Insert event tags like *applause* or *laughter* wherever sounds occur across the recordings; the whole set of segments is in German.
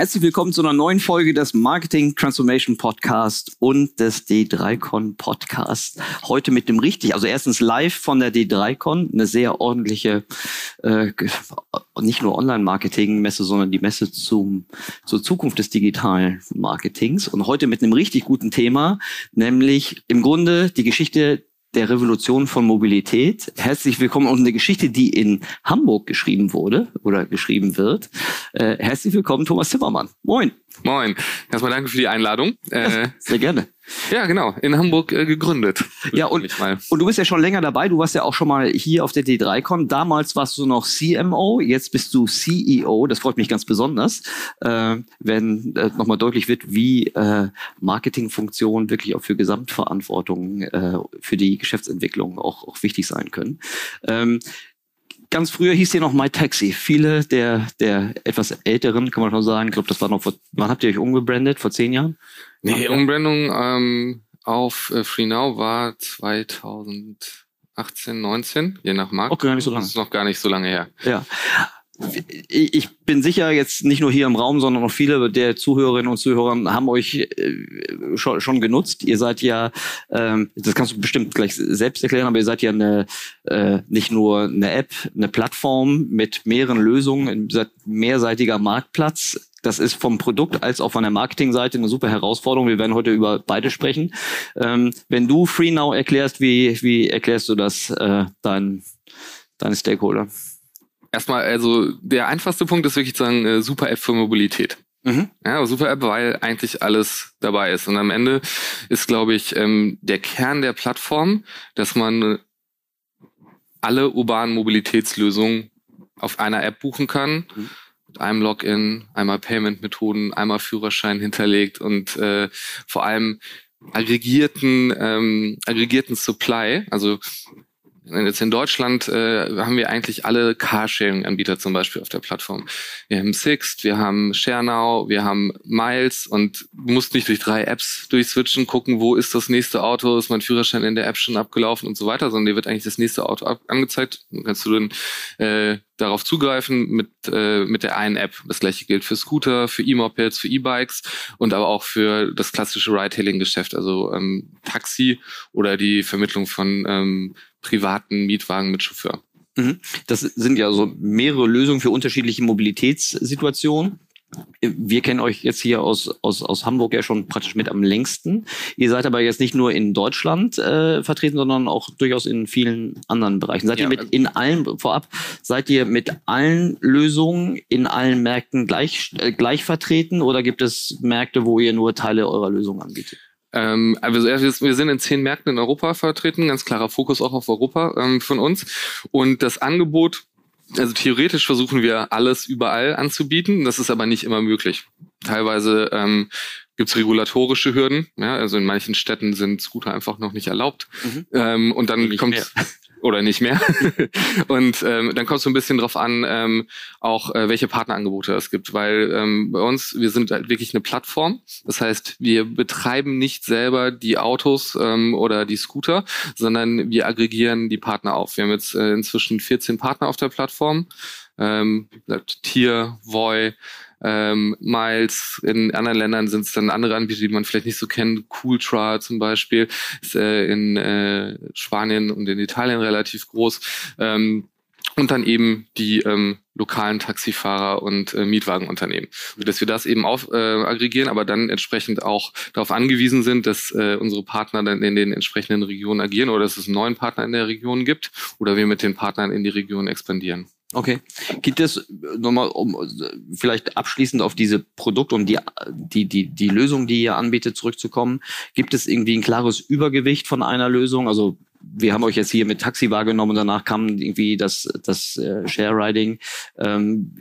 Herzlich willkommen zu einer neuen Folge des Marketing Transformation Podcast und des D3Con Podcast. Heute mit dem richtig, also erstens live von der D3Con, eine sehr ordentliche, äh, nicht nur Online-Marketing-Messe, sondern die Messe zum, zur Zukunft des digitalen Marketings. Und heute mit einem richtig guten Thema, nämlich im Grunde die Geschichte der Revolution von Mobilität. Herzlich willkommen und eine Geschichte, die in Hamburg geschrieben wurde oder geschrieben wird. Äh, herzlich willkommen, Thomas Zimmermann. Moin. Moin. Erstmal danke für die Einladung. Äh, sehr gerne. Ja, genau. In Hamburg äh, gegründet. Ja, und, und du bist ja schon länger dabei. Du warst ja auch schon mal hier auf der D3Con. Damals warst du noch CMO, jetzt bist du CEO. Das freut mich ganz besonders, äh, wenn äh, nochmal deutlich wird, wie äh, Marketingfunktionen wirklich auch für Gesamtverantwortung äh, für die Geschäftsentwicklung auch, auch wichtig sein können. Ähm, ganz früher hieß hier noch My Taxi. Viele der, der etwas älteren, kann man schon sagen, ich glaube, das war noch vor, wann habt ihr euch umgebrandet? Vor zehn Jahren? Nee, Umbrandung ähm, auf äh, FreeNow war 2018, 19, je nach Markt. Okay, gar nicht so lange. Das ist noch gar nicht so lange her. Ja ich bin sicher jetzt nicht nur hier im Raum, sondern auch viele der Zuhörerinnen und Zuhörer haben euch äh, schon, genutzt. Ihr seid ja, ähm, das kannst du bestimmt gleich selbst erklären, aber ihr seid ja eine, äh, nicht nur eine App, eine Plattform mit mehreren Lösungen, ein mehrseitiger Marktplatz. Das ist vom Produkt als auch von der Marketingseite eine super Herausforderung. Wir werden heute über beide sprechen. Ähm, wenn du FreeNow erklärst, wie, wie erklärst du das äh, deinen deine Stakeholder? Erstmal, also der einfachste Punkt ist wirklich zu sagen, äh, super App für Mobilität. Mhm. Ja, super App, weil eigentlich alles dabei ist. Und am Ende ist, glaube ich, ähm, der Kern der Plattform, dass man alle urbanen Mobilitätslösungen auf einer App buchen kann. Mhm. Mit einem Login, einmal Payment-Methoden, einmal Führerschein hinterlegt und äh, vor allem aggregierten, ähm, aggregierten Supply. Also Jetzt in Deutschland äh, haben wir eigentlich alle Carsharing-Anbieter zum Beispiel auf der Plattform. Wir haben Sixt, wir haben ShareNow, wir haben Miles und du musst nicht durch drei Apps durchswitchen, gucken, wo ist das nächste Auto, ist mein Führerschein in der App schon abgelaufen und so weiter, sondern dir wird eigentlich das nächste Auto angezeigt. Dann kannst du dann äh, darauf zugreifen mit, äh, mit der einen App. Das gleiche gilt für Scooter, für E-Mopeds, für E-Bikes und aber auch für das klassische Ride-Hailing-Geschäft, also ähm, Taxi oder die Vermittlung von ähm, privaten Mietwagen mit Chauffeur. Mhm. Das sind ja so mehrere Lösungen für unterschiedliche Mobilitätssituationen. Wir kennen euch jetzt hier aus, aus, aus Hamburg ja schon praktisch mit am längsten. Ihr seid aber jetzt nicht nur in Deutschland äh, vertreten, sondern auch durchaus in vielen anderen Bereichen. Seid ja, ihr mit in allen, vorab, seid ihr mit allen Lösungen in allen Märkten gleich, äh, gleich vertreten oder gibt es Märkte, wo ihr nur Teile eurer Lösung anbietet? Ähm, also wir sind in zehn Märkten in Europa vertreten, ganz klarer Fokus auch auf Europa ähm, von uns. Und das Angebot, also theoretisch versuchen wir alles überall anzubieten, das ist aber nicht immer möglich. Teilweise ähm, gibt es regulatorische Hürden. Ja, also in manchen Städten sind Scooter einfach noch nicht erlaubt. Mhm. Ähm, und dann kommt *laughs* oder nicht mehr. *laughs* und ähm, dann kommt es so ein bisschen drauf an, ähm, auch äh, welche Partnerangebote es gibt, weil ähm, bei uns, wir sind halt wirklich eine Plattform. Das heißt, wir betreiben nicht selber die Autos ähm, oder die Scooter, sondern wir aggregieren die Partner auf. Wir haben jetzt äh, inzwischen 14 Partner auf der Plattform. Ähm, Tier, Voy, ähm, Miles. In anderen Ländern sind es dann andere Anbieter, die man vielleicht nicht so kennt. Cooltra zum Beispiel ist äh, in äh, Spanien und in Italien relativ groß. Ähm, und dann eben die ähm, lokalen Taxifahrer und äh, Mietwagenunternehmen. Dass wir das eben auf, äh, aggregieren, aber dann entsprechend auch darauf angewiesen sind, dass äh, unsere Partner dann in den entsprechenden Regionen agieren oder dass es einen neuen Partner in der Region gibt oder wir mit den Partnern in die Region expandieren. Okay. Gibt es nochmal, um vielleicht abschließend auf diese Produkt und die, die, die, die Lösung, die ihr anbietet, zurückzukommen, gibt es irgendwie ein klares Übergewicht von einer Lösung? Also wir haben euch jetzt hier mit Taxi wahrgenommen und danach kam irgendwie das, das äh, Share-Riding. Ähm,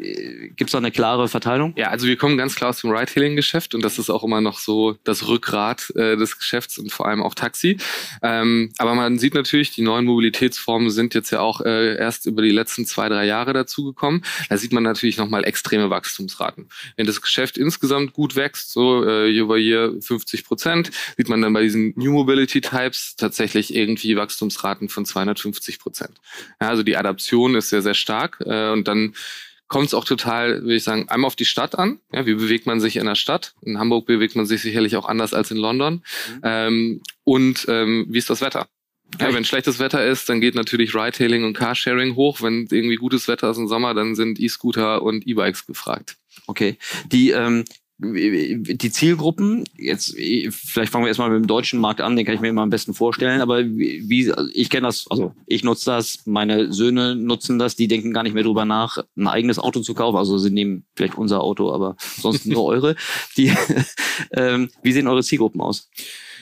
Gibt es da eine klare Verteilung? Ja, also wir kommen ganz klar aus dem Ride-Hailing-Geschäft und das ist auch immer noch so das Rückgrat äh, des Geschäfts und vor allem auch Taxi. Ähm, aber man sieht natürlich, die neuen Mobilitätsformen sind jetzt ja auch äh, erst über die letzten zwei, drei Jahre dazugekommen. Da sieht man natürlich nochmal extreme Wachstumsraten. Wenn das Geschäft insgesamt gut wächst, so äh, year by year 50 Prozent, sieht man dann bei diesen New Mobility Types tatsächlich irgendwie Wachstumsraten von 250 Prozent. Ja, also die Adaption ist sehr, sehr stark äh, und dann kommt es auch total, würde ich sagen, einmal auf die Stadt an. Ja, wie bewegt man sich in der Stadt? In Hamburg bewegt man sich sicherlich auch anders als in London. Mhm. Ähm, und ähm, wie ist das Wetter? Ja, wenn schlechtes Wetter ist, dann geht natürlich Ride-Hailing und Carsharing hoch. Wenn irgendwie gutes Wetter ist im Sommer, dann sind E-Scooter und E-Bikes gefragt. Okay. Die, ähm, die Zielgruppen, jetzt vielleicht fangen wir erstmal mit dem deutschen Markt an, den kann ich mir immer am besten vorstellen, aber wie ich kenne das, also ich nutze das, meine Söhne nutzen das, die denken gar nicht mehr drüber nach, ein eigenes Auto zu kaufen, also sie nehmen vielleicht unser Auto, aber sonst nur *laughs* eure. Die, ähm, wie sehen eure Zielgruppen aus?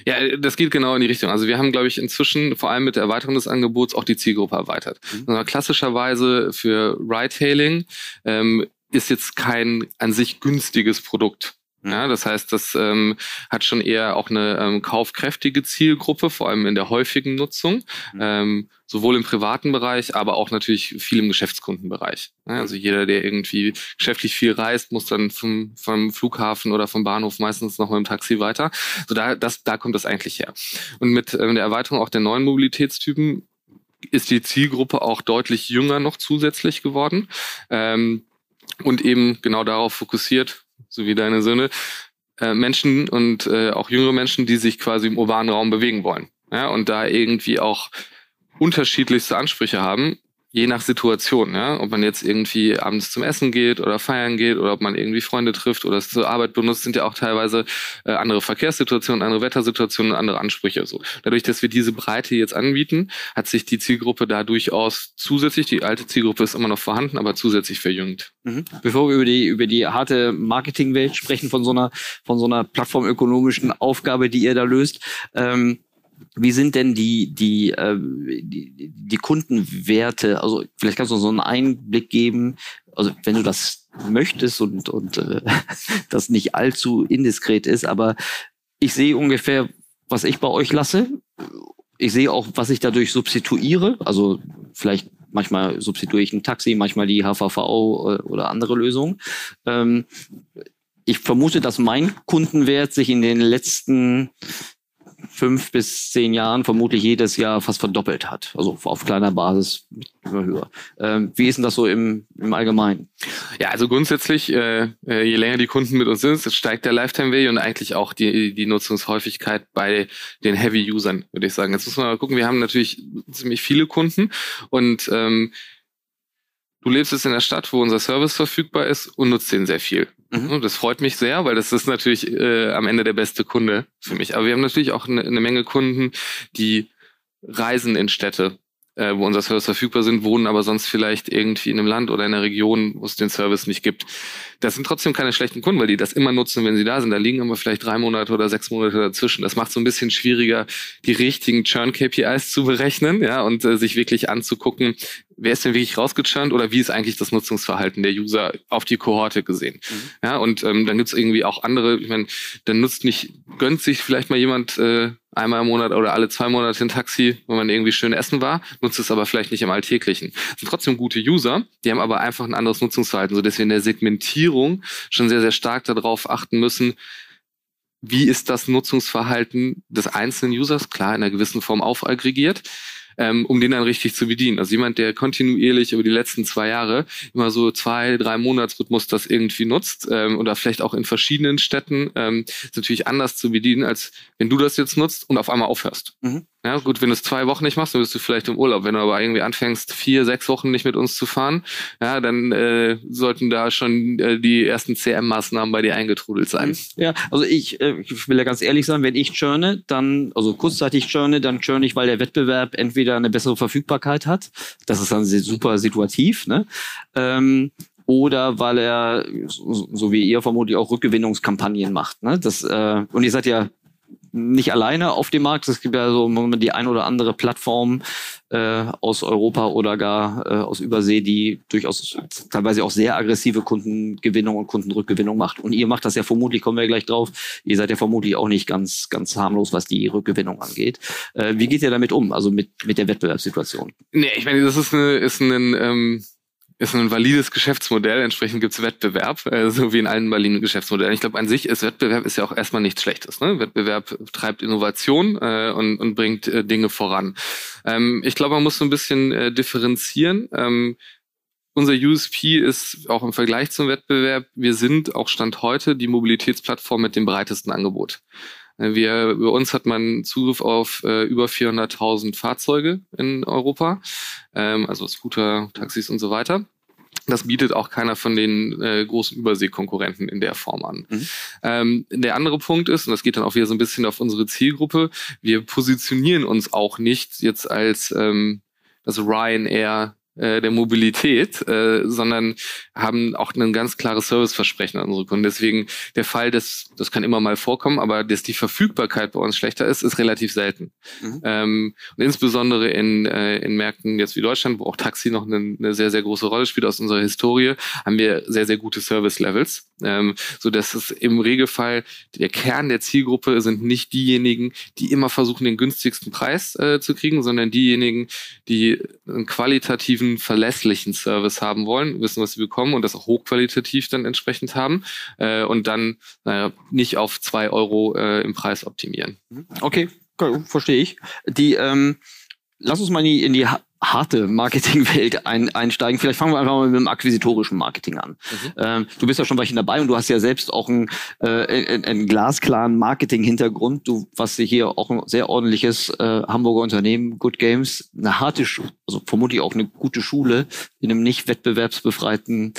Ja, das geht genau in die Richtung. Also wir haben, glaube ich, inzwischen vor allem mit der Erweiterung des Angebots auch die Zielgruppe erweitert. Mhm. Also klassischerweise für Ride-Hailing ähm, ist jetzt kein an sich günstiges Produkt. Mhm. Ja, das heißt, das ähm, hat schon eher auch eine ähm, kaufkräftige Zielgruppe, vor allem in der häufigen Nutzung, mhm. ähm, sowohl im privaten Bereich, aber auch natürlich viel im Geschäftskundenbereich. Ja, also jeder, der irgendwie geschäftlich viel reist, muss dann vom, vom Flughafen oder vom Bahnhof meistens noch mit dem Taxi weiter. So da, das, da kommt das eigentlich her. Und mit ähm, der Erweiterung auch der neuen Mobilitätstypen ist die Zielgruppe auch deutlich jünger noch zusätzlich geworden. Ähm, und eben genau darauf fokussiert, so wie deine Söhne, äh, Menschen und äh, auch jüngere Menschen, die sich quasi im urbanen Raum bewegen wollen. Ja, und da irgendwie auch unterschiedlichste Ansprüche haben, je nach Situation, ja, ob man jetzt irgendwie abends zum Essen geht oder feiern geht oder ob man irgendwie Freunde trifft oder es zur Arbeit benutzt, sind ja auch teilweise äh, andere Verkehrssituationen, andere Wettersituationen, andere Ansprüche so. Dadurch, dass wir diese Breite jetzt anbieten, hat sich die Zielgruppe da durchaus zusätzlich, die alte Zielgruppe ist immer noch vorhanden, aber zusätzlich verjüngt. Mhm. Bevor wir über die über die harte Marketingwelt sprechen von so einer von so einer plattformökonomischen Aufgabe, die ihr da löst, ähm, wie sind denn die, die, äh, die, die Kundenwerte? Also vielleicht kannst du so einen Einblick geben, also wenn du das möchtest und, und äh, *laughs* das nicht allzu indiskret ist, aber ich sehe ungefähr, was ich bei euch lasse. Ich sehe auch, was ich dadurch substituiere. Also vielleicht manchmal substituiere ich ein Taxi, manchmal die HVV äh, oder andere Lösungen. Ähm, ich vermute, dass mein Kundenwert sich in den letzten fünf bis zehn Jahren vermutlich jedes Jahr fast verdoppelt hat. Also auf kleiner Basis immer höher. Ähm, wie ist denn das so im, im Allgemeinen? Ja, also grundsätzlich, äh, äh je länger die Kunden mit uns sind, steigt der Lifetime Value und eigentlich auch die, die Nutzungshäufigkeit bei den Heavy-Usern, würde ich sagen. Jetzt muss man mal gucken, wir haben natürlich ziemlich viele Kunden und ähm, du lebst jetzt in der Stadt, wo unser Service verfügbar ist und nutzt den sehr viel. Mhm. Das freut mich sehr, weil das ist natürlich äh, am Ende der beste Kunde für mich. Aber wir haben natürlich auch eine, eine Menge Kunden, die reisen in Städte, äh, wo unser Service verfügbar sind, wohnen aber sonst vielleicht irgendwie in einem Land oder in einer Region, wo es den Service nicht gibt. Das sind trotzdem keine schlechten Kunden, weil die das immer nutzen, wenn sie da sind. Da liegen aber vielleicht drei Monate oder sechs Monate dazwischen. Das macht so ein bisschen schwieriger, die richtigen Churn-KPIs zu berechnen, ja, und äh, sich wirklich anzugucken, wer ist denn wirklich rausgechurnt oder wie ist eigentlich das Nutzungsverhalten der User auf die Kohorte gesehen. Mhm. Ja, und ähm, dann gibt's irgendwie auch andere, ich meine, dann nutzt nicht, gönnt sich vielleicht mal jemand äh, einmal im Monat oder alle zwei Monate ein Taxi, wenn man irgendwie schön essen war, nutzt es aber vielleicht nicht im Alltäglichen. Das sind trotzdem gute User, die haben aber einfach ein anderes Nutzungsverhalten, sodass wir in der Segmentierung schon sehr, sehr stark darauf achten müssen, wie ist das Nutzungsverhalten des einzelnen Users, klar in einer gewissen Form aufaggregiert, ähm, um den dann richtig zu bedienen. Also jemand, der kontinuierlich über die letzten zwei Jahre immer so zwei, drei Monatsrhythmus das irgendwie nutzt ähm, oder vielleicht auch in verschiedenen Städten, ähm, ist natürlich anders zu bedienen, als wenn du das jetzt nutzt und auf einmal aufhörst. Mhm. Ja, gut, wenn du es zwei Wochen nicht machst, dann bist du vielleicht im Urlaub. Wenn du aber irgendwie anfängst, vier, sechs Wochen nicht mit uns zu fahren, ja, dann äh, sollten da schon äh, die ersten CM-Maßnahmen bei dir eingetrudelt sein. Mhm. Ja, also ich, äh, ich will ja ganz ehrlich sein, wenn ich churne, dann, also kurzzeitig churne, dann churne ich, weil der Wettbewerb entweder eine bessere Verfügbarkeit hat. Das ist dann super situativ, ne? Ähm, oder weil er, so wie ihr vermutlich auch Rückgewinnungskampagnen macht. Ne? Das, äh, und ihr seid ja nicht alleine auf dem Markt. Es gibt ja so die ein oder andere Plattform äh, aus Europa oder gar äh, aus Übersee, die durchaus teilweise auch sehr aggressive Kundengewinnung und Kundenrückgewinnung macht. Und ihr macht das ja vermutlich, kommen wir gleich drauf, ihr seid ja vermutlich auch nicht ganz, ganz harmlos, was die Rückgewinnung angeht. Äh, wie geht ihr damit um, also mit, mit der Wettbewerbssituation? Nee, ich meine, das ist, eine, ist ein ähm, ist ein valides Geschäftsmodell, entsprechend gibt es Wettbewerb, äh, so wie in allen validen Geschäftsmodellen. Ich glaube, an sich ist Wettbewerb ist ja auch erstmal nichts Schlechtes. Ne? Wettbewerb treibt Innovation äh, und, und bringt äh, Dinge voran. Ähm, ich glaube, man muss so ein bisschen äh, differenzieren. Ähm, unser USP ist auch im Vergleich zum Wettbewerb, wir sind auch Stand heute die Mobilitätsplattform mit dem breitesten Angebot. Wir, bei uns hat man Zugriff auf äh, über 400.000 Fahrzeuge in Europa, ähm, also Scooter, Taxis und so weiter. Das bietet auch keiner von den äh, großen Überseekonkurrenten in der Form an. Mhm. Ähm, der andere Punkt ist, und das geht dann auch wieder so ein bisschen auf unsere Zielgruppe, wir positionieren uns auch nicht jetzt als ähm, das Ryanair äh, der Mobilität, äh, sondern haben auch ein ganz klares Serviceversprechen an unsere Kunden. Deswegen der Fall, dass das kann immer mal vorkommen, aber dass die Verfügbarkeit bei uns schlechter ist, ist relativ selten. Mhm. Ähm, und insbesondere in, äh, in Märkten jetzt wie Deutschland, wo auch Taxi noch eine, eine sehr, sehr große Rolle spielt aus unserer Historie, haben wir sehr, sehr gute Service-Levels, ähm, so dass es im Regelfall der Kern der Zielgruppe sind nicht diejenigen, die immer versuchen, den günstigsten Preis äh, zu kriegen, sondern diejenigen, die einen qualitativen guten, verlässlichen Service haben wollen, wissen, was sie bekommen und das auch hochqualitativ dann entsprechend haben äh, und dann naja, nicht auf zwei Euro äh, im Preis optimieren. Okay, verstehe ich. Die ähm, Lass uns mal in die, in die harte Marketingwelt ein, einsteigen. Vielleicht fangen wir einfach mal mit dem akquisitorischen Marketing an. Mhm. Ähm, du bist ja schon welchen dabei und du hast ja selbst auch einen, äh, einen glasklaren Marketing-Hintergrund. Du was hier auch ein sehr ordentliches äh, Hamburger Unternehmen, Good Games, eine harte, Schu also vermutlich auch eine gute Schule in einem nicht wettbewerbsbefreiten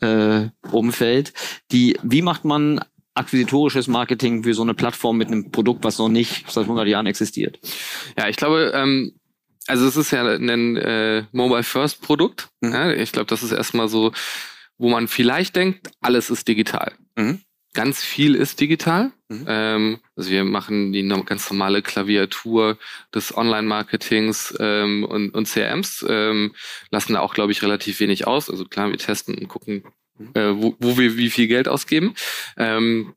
äh, Umfeld. Die, wie macht man akquisitorisches Marketing für so eine Plattform mit einem Produkt, was noch nicht seit 100 Jahren existiert? Ja, ich glaube, ähm also es ist ja ein äh, Mobile First Produkt. Mhm. Ja, ich glaube, das ist erstmal so, wo man vielleicht denkt, alles ist digital. Mhm. Ganz viel ist digital. Mhm. Ähm, also wir machen die ganz normale Klaviatur des Online-Marketings ähm, und, und CRMs, ähm, lassen da auch, glaube ich, relativ wenig aus. Also klar, wir testen und gucken, mhm. äh, wo, wo wir wie viel Geld ausgeben. Ähm,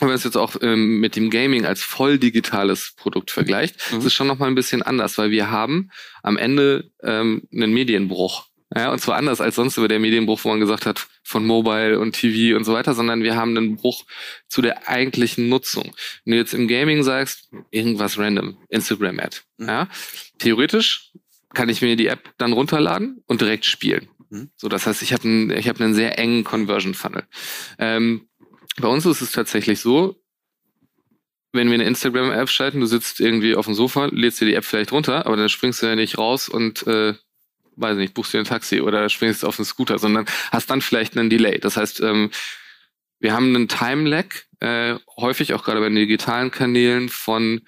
wenn man es jetzt auch ähm, mit dem Gaming als voll digitales Produkt vergleicht, mhm. ist es schon nochmal ein bisschen anders, weil wir haben am Ende ähm, einen Medienbruch. Ja, und zwar anders als sonst über der Medienbruch, wo man gesagt hat, von Mobile und TV und so weiter, sondern wir haben einen Bruch zu der eigentlichen Nutzung. Wenn du jetzt im Gaming sagst, irgendwas random, Instagram-Ad, mhm. ja, theoretisch kann ich mir die App dann runterladen und direkt spielen. Mhm. So, das heißt, ich habe einen, ich habe einen sehr engen Conversion Funnel. Ähm, bei uns ist es tatsächlich so, wenn wir eine Instagram-App schalten, du sitzt irgendwie auf dem Sofa, lädst dir die App vielleicht runter, aber dann springst du ja nicht raus und äh, weiß nicht, buchst dir ein Taxi oder springst auf den Scooter, sondern hast dann vielleicht einen Delay. Das heißt, ähm, wir haben einen Time-Lag, äh, häufig auch gerade bei den digitalen Kanälen von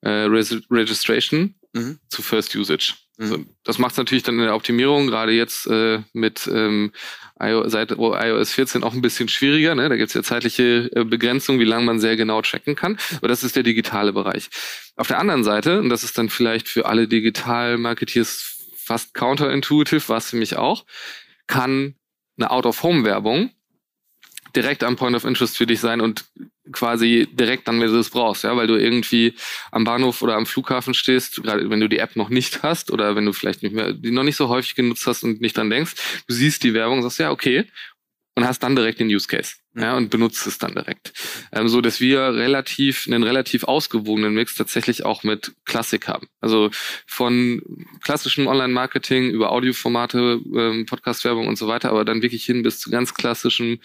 äh, Registration mhm. zu First Usage. Mhm. So, das macht es natürlich dann in der Optimierung, gerade jetzt äh, mit ähm, iOS, seit iOS 14 auch ein bisschen schwieriger. Ne? Da gibt es ja zeitliche äh, Begrenzungen, wie lange man sehr genau tracken kann. Aber das ist der digitale Bereich. Auf der anderen Seite, und das ist dann vielleicht für alle Digital-Marketeers fast counterintuitive, was für mich auch, kann eine Out-of-Home-Werbung direkt am Point of Interest für dich sein und quasi direkt dann, wenn du es brauchst, ja, weil du irgendwie am Bahnhof oder am Flughafen stehst, gerade wenn du die App noch nicht *laughs* hast oder wenn du vielleicht nicht mehr, die noch nicht so häufig genutzt hast und nicht dran denkst, du siehst die Werbung, sagst ja, okay, und hast dann direkt den Use Case. Ja, und benutzt es dann direkt. Ähm, so dass wir relativ, einen relativ ausgewogenen Mix tatsächlich auch mit Klassik haben. Also von klassischem Online-Marketing über Audioformate, ähm, Podcast-Werbung und so weiter, aber dann wirklich hin bis zu ganz klassischem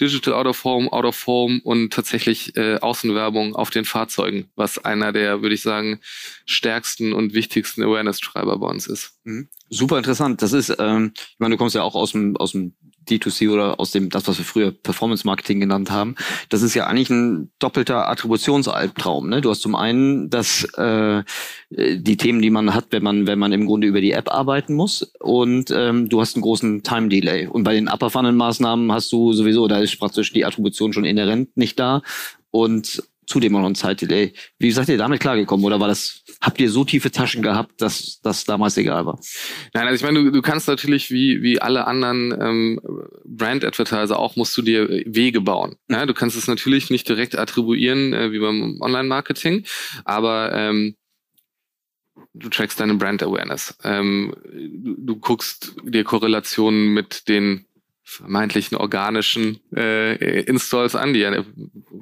Digital Out of Home, Out of Home und tatsächlich äh, Außenwerbung auf den Fahrzeugen, was einer der, würde ich sagen, stärksten und wichtigsten Awareness-Treiber bei uns ist. Mhm. Super interessant. Das ist, ähm, ich meine, du kommst ja auch aus dem, aus dem D2C oder aus dem, das, was wir früher Performance Marketing genannt haben. Das ist ja eigentlich ein doppelter Attributionsalbtraum. Ne? Du hast zum einen das, äh, die Themen, die man hat, wenn man, wenn man im Grunde über die App arbeiten muss und ähm, du hast einen großen Time Delay. Und bei den Upper Funnel Maßnahmen hast du sowieso, da ist praktisch die Attribution schon inhärent nicht da und zudem auch noch ein Zeitdelay. Wie seid ihr damit klargekommen? Oder war das, habt ihr so tiefe Taschen gehabt, dass das damals egal war? Nein, also ich meine, du, du kannst natürlich wie, wie alle anderen ähm, Brand-Advertiser auch, musst du dir Wege bauen. Ja, du kannst es natürlich nicht direkt attribuieren, äh, wie beim Online-Marketing, aber ähm, du trackst deine Brand Awareness. Ähm, du, du guckst dir Korrelationen mit den vermeintlichen organischen äh, Installs an, die ja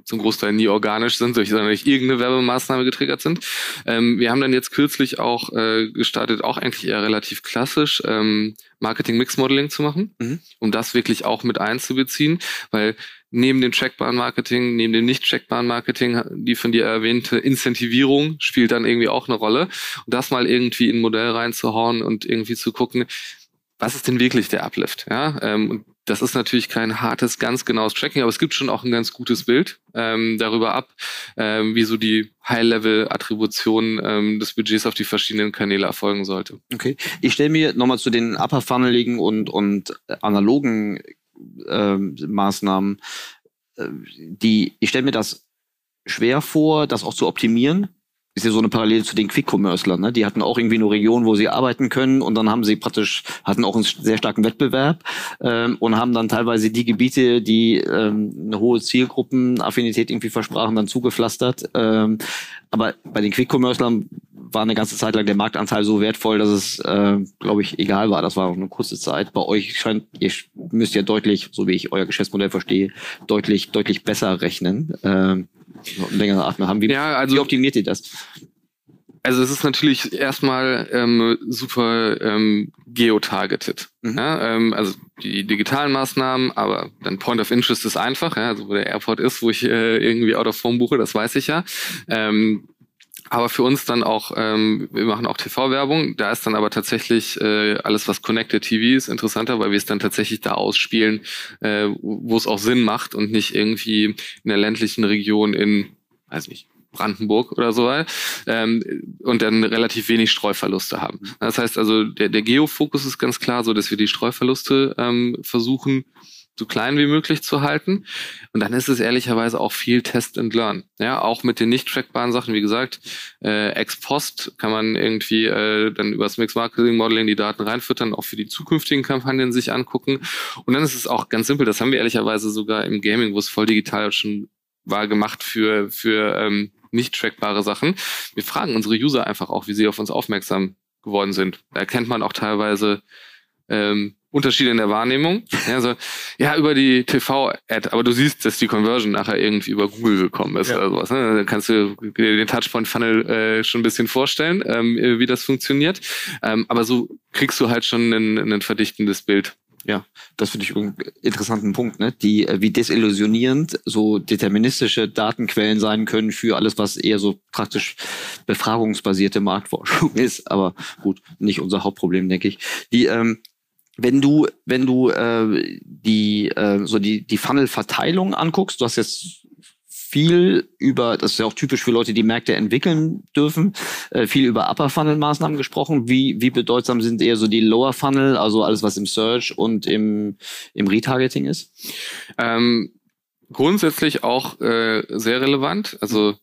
zum Großteil nie organisch sind, sondern durch irgendeine Werbemaßnahme getriggert sind. Ähm, wir haben dann jetzt kürzlich auch äh, gestartet, auch eigentlich eher relativ klassisch, ähm, Marketing Mix Modeling zu machen, mhm. um das wirklich auch mit einzubeziehen, weil neben dem trackbaren Marketing, neben dem nicht trackbaren Marketing, die von dir erwähnte Incentivierung spielt dann irgendwie auch eine Rolle. Und das mal irgendwie in ein Modell reinzuhauen und irgendwie zu gucken, was ist denn wirklich der Uplift? Ja, ähm, und das ist natürlich kein hartes, ganz genaues Tracking, aber es gibt schon auch ein ganz gutes Bild ähm, darüber ab, ähm, wie so die High-Level-Attribution ähm, des Budgets auf die verschiedenen Kanäle erfolgen sollte. Okay. Ich stelle mir nochmal zu den upper-funneligen und, und analogen ähm, Maßnahmen, äh, die, ich stelle mir das schwer vor, das auch zu optimieren ist ja so eine Parallele zu den Quick-Commercelern, ne? Die hatten auch irgendwie eine Region, wo sie arbeiten können und dann haben sie praktisch, hatten auch einen sehr starken Wettbewerb ähm, und haben dann teilweise die Gebiete, die ähm, eine hohe Zielgruppenaffinität irgendwie versprachen, dann zugepflastert. Ähm, aber bei den Quick-Commercelern war eine ganze Zeit lang der Marktanteil so wertvoll, dass es, äh, glaube ich, egal war. Das war auch eine kurze Zeit. Bei euch scheint, ihr müsst ja deutlich, so wie ich euer Geschäftsmodell verstehe, deutlich, deutlich besser rechnen. Ähm, längere Atme haben. Wie, ja, also, wie optimiert ihr das? Also es ist natürlich erstmal ähm, super ähm, geotargeted. Mhm. Ja, ähm, also die digitalen Maßnahmen, aber dann Point of Interest ist einfach, ja, also wo der Airport ist, wo ich äh, irgendwie out of form buche, das weiß ich ja. Ähm, aber für uns dann auch, ähm, wir machen auch TV-Werbung, da ist dann aber tatsächlich äh, alles, was Connected TV ist, interessanter, weil wir es dann tatsächlich da ausspielen, äh, wo es auch Sinn macht und nicht irgendwie in der ländlichen Region in, weiß nicht, Brandenburg oder so, ähm, und dann relativ wenig Streuverluste haben. Das heißt also, der, der Geofokus ist ganz klar so, dass wir die Streuverluste ähm, versuchen so klein wie möglich zu halten. Und dann ist es ehrlicherweise auch viel Test and Learn. Ja, auch mit den nicht trackbaren Sachen, wie gesagt, äh, ex post kann man irgendwie äh, dann über das Mix Marketing Modeling die Daten reinfüttern, auch für die zukünftigen Kampagnen sich angucken. Und dann ist es auch ganz simpel, das haben wir ehrlicherweise sogar im Gaming, wo es voll digital schon war, gemacht für, für ähm, nicht trackbare Sachen. Wir fragen unsere User einfach auch, wie sie auf uns aufmerksam geworden sind. Da erkennt man auch teilweise ähm, Unterschiede in der Wahrnehmung. *laughs* Ja, so, ja über die TV-Ad, aber du siehst, dass die Conversion nachher irgendwie über Google gekommen ist ja. oder sowas. Ne? Dann kannst du dir den Touchpoint-Funnel äh, schon ein bisschen vorstellen, ähm, wie das funktioniert. Ähm, aber so kriegst du halt schon ein, ein verdichtendes Bild. Ja, das finde ich einen interessanten Punkt, ne? Die, äh, wie desillusionierend so deterministische Datenquellen sein können für alles, was eher so praktisch befragungsbasierte Marktforschung *laughs* ist. Aber gut, nicht unser Hauptproblem, denke ich. Die, ähm, wenn du, wenn du äh, die, äh, so die, die Funnel-Verteilung anguckst, du hast jetzt viel über, das ist ja auch typisch für Leute, die Märkte entwickeln dürfen, äh, viel über Upper Funnel Maßnahmen gesprochen. Wie, wie bedeutsam sind eher so die Lower Funnel, also alles, was im Search und im, im Retargeting ist? Ähm, grundsätzlich auch äh, sehr relevant. Also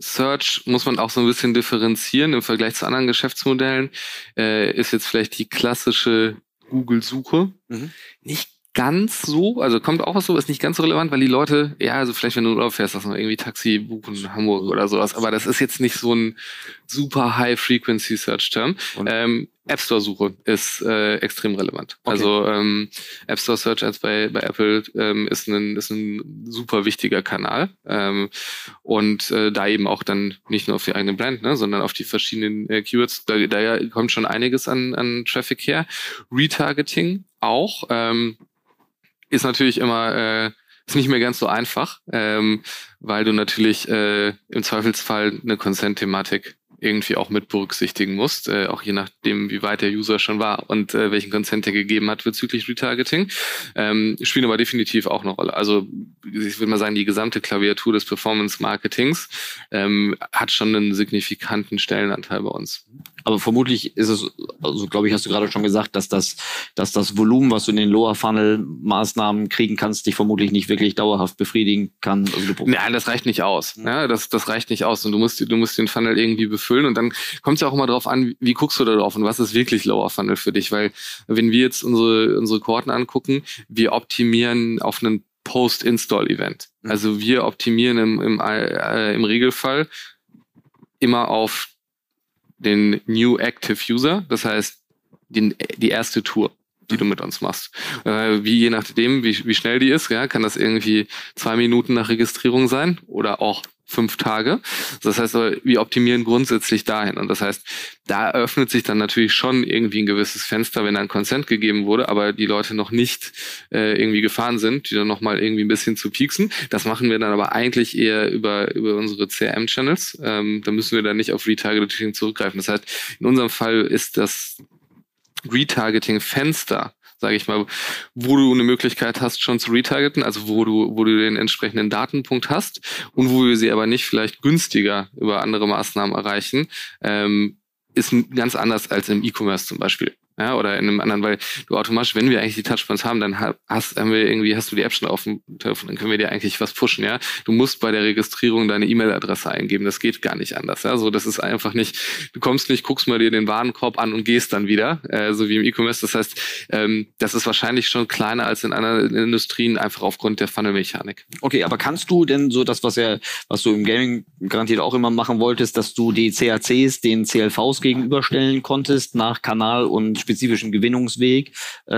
Search muss man auch so ein bisschen differenzieren im Vergleich zu anderen Geschäftsmodellen. Äh, ist jetzt vielleicht die klassische Google-Suche. Mhm. Nicht ganz so, also kommt auch was so, ist nicht ganz so relevant, weil die Leute, ja, also vielleicht wenn du Urlaub fährst, dass man irgendwie Taxi buchen in Hamburg oder sowas, aber das ist jetzt nicht so ein super High-Frequency-Search-Term. Ähm, App Store-Suche ist äh, extrem relevant. Okay. Also ähm, App Store Search als bei, bei Apple ähm, ist, ein, ist ein super wichtiger Kanal ähm, und äh, da eben auch dann nicht nur auf die eigene Brand, ne, sondern auf die verschiedenen äh, Keywords. Da, da kommt schon einiges an, an Traffic her. Retargeting auch. Ähm, ist natürlich immer äh, ist nicht mehr ganz so einfach, ähm, weil du natürlich äh, im Zweifelsfall eine Consent-Thematik irgendwie auch mit berücksichtigen musst, äh, auch je nachdem, wie weit der User schon war und äh, welchen Consent er gegeben hat bezüglich Retargeting, ähm, spielen aber definitiv auch eine Rolle. Also ich würde mal sagen, die gesamte Klaviatur des Performance-Marketings ähm, hat schon einen signifikanten Stellenanteil bei uns. Aber vermutlich ist es, also glaube ich, hast du gerade schon gesagt, dass das, dass das Volumen, was du in den Lower Funnel Maßnahmen kriegen kannst, dich vermutlich nicht wirklich dauerhaft befriedigen kann. Also Nein, das reicht nicht aus. Ja, das, das reicht nicht aus. Und du musst, du musst den Funnel irgendwie befüllen. Und dann kommt es ja auch immer darauf an, wie guckst du da drauf und was ist wirklich Lower Funnel für dich? Weil wenn wir jetzt unsere, unsere Kohorten angucken, wir optimieren auf einen Post-Install-Event. Mhm. Also wir optimieren im, im, äh, im Regelfall immer auf den New Active User, das heißt den, die erste Tour die du mit uns machst. Äh, wie je nachdem, wie, wie schnell die ist, ja, kann das irgendwie zwei Minuten nach Registrierung sein oder auch fünf Tage. Das heißt, wir optimieren grundsätzlich dahin. Und das heißt, da öffnet sich dann natürlich schon irgendwie ein gewisses Fenster, wenn ein Consent gegeben wurde, aber die Leute noch nicht äh, irgendwie gefahren sind, die dann nochmal irgendwie ein bisschen zu pieksen. Das machen wir dann aber eigentlich eher über, über unsere CRM-Channels. Ähm, da müssen wir dann nicht auf Retargeting zurückgreifen. Das heißt, in unserem Fall ist das Retargeting-Fenster sage ich mal, wo du eine Möglichkeit hast, schon zu retargeten, also wo du, wo du den entsprechenden Datenpunkt hast und wo wir sie aber nicht vielleicht günstiger über andere Maßnahmen erreichen, ähm, ist ganz anders als im E-Commerce zum Beispiel ja, oder in einem anderen, weil du automatisch, wenn wir eigentlich die Touchpoints haben, dann hast, haben wir irgendwie, hast du die App schon auf dem Telefon, dann können wir dir eigentlich was pushen, ja. Du musst bei der Registrierung deine E-Mail-Adresse eingeben, das geht gar nicht anders, ja. So, das ist einfach nicht, du kommst nicht, guckst mal dir den Warenkorb an und gehst dann wieder, äh, so wie im E-Commerce. Das heißt, ähm, das ist wahrscheinlich schon kleiner als in anderen Industrien, einfach aufgrund der Funnel-Mechanik. Okay, aber kannst du denn so das, was ja, was du im Gaming garantiert auch immer machen wolltest, dass du die CACs den CLVs gegenüberstellen konntest nach Kanal und spezifischen Gewinnungsweg. Äh,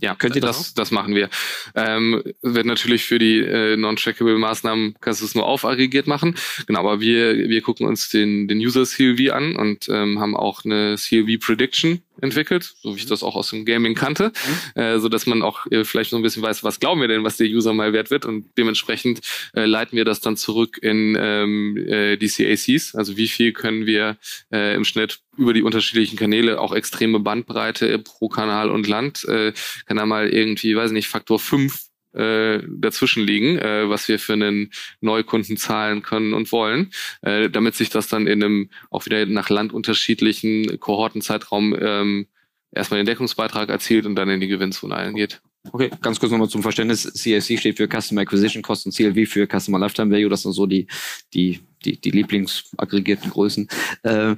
ja, könnt ihr das? Das, das machen wir. Ähm, wird natürlich für die äh, non-trackable Maßnahmen kannst du es nur aufaggregiert machen. Genau, aber wir, wir gucken uns den, den User CLV an und ähm, haben auch eine CLV Prediction entwickelt, so wie ich das auch aus dem Gaming kannte, mhm. äh, so dass man auch äh, vielleicht so ein bisschen weiß, was glauben wir denn, was der User mal wert wird. Und dementsprechend äh, leiten wir das dann zurück in ähm, äh, die CACs, also wie viel können wir äh, im Schnitt über die unterschiedlichen Kanäle auch extreme Bandbreite pro Kanal und Land, äh, kann da mal irgendwie, weiß nicht, Faktor 5 äh, dazwischen liegen, äh, was wir für einen Neukunden zahlen können und wollen, äh, damit sich das dann in einem auch wieder nach Land unterschiedlichen Kohortenzeitraum ähm, erstmal den Deckungsbeitrag erzielt und dann in die Gewinnzone eingeht. Okay, ganz kurz nochmal zum Verständnis. CAC steht für Customer Acquisition Cost und CLV für Customer Lifetime Value. Das sind so die, die die, die Lieblingsaggregierten Größen. Äh,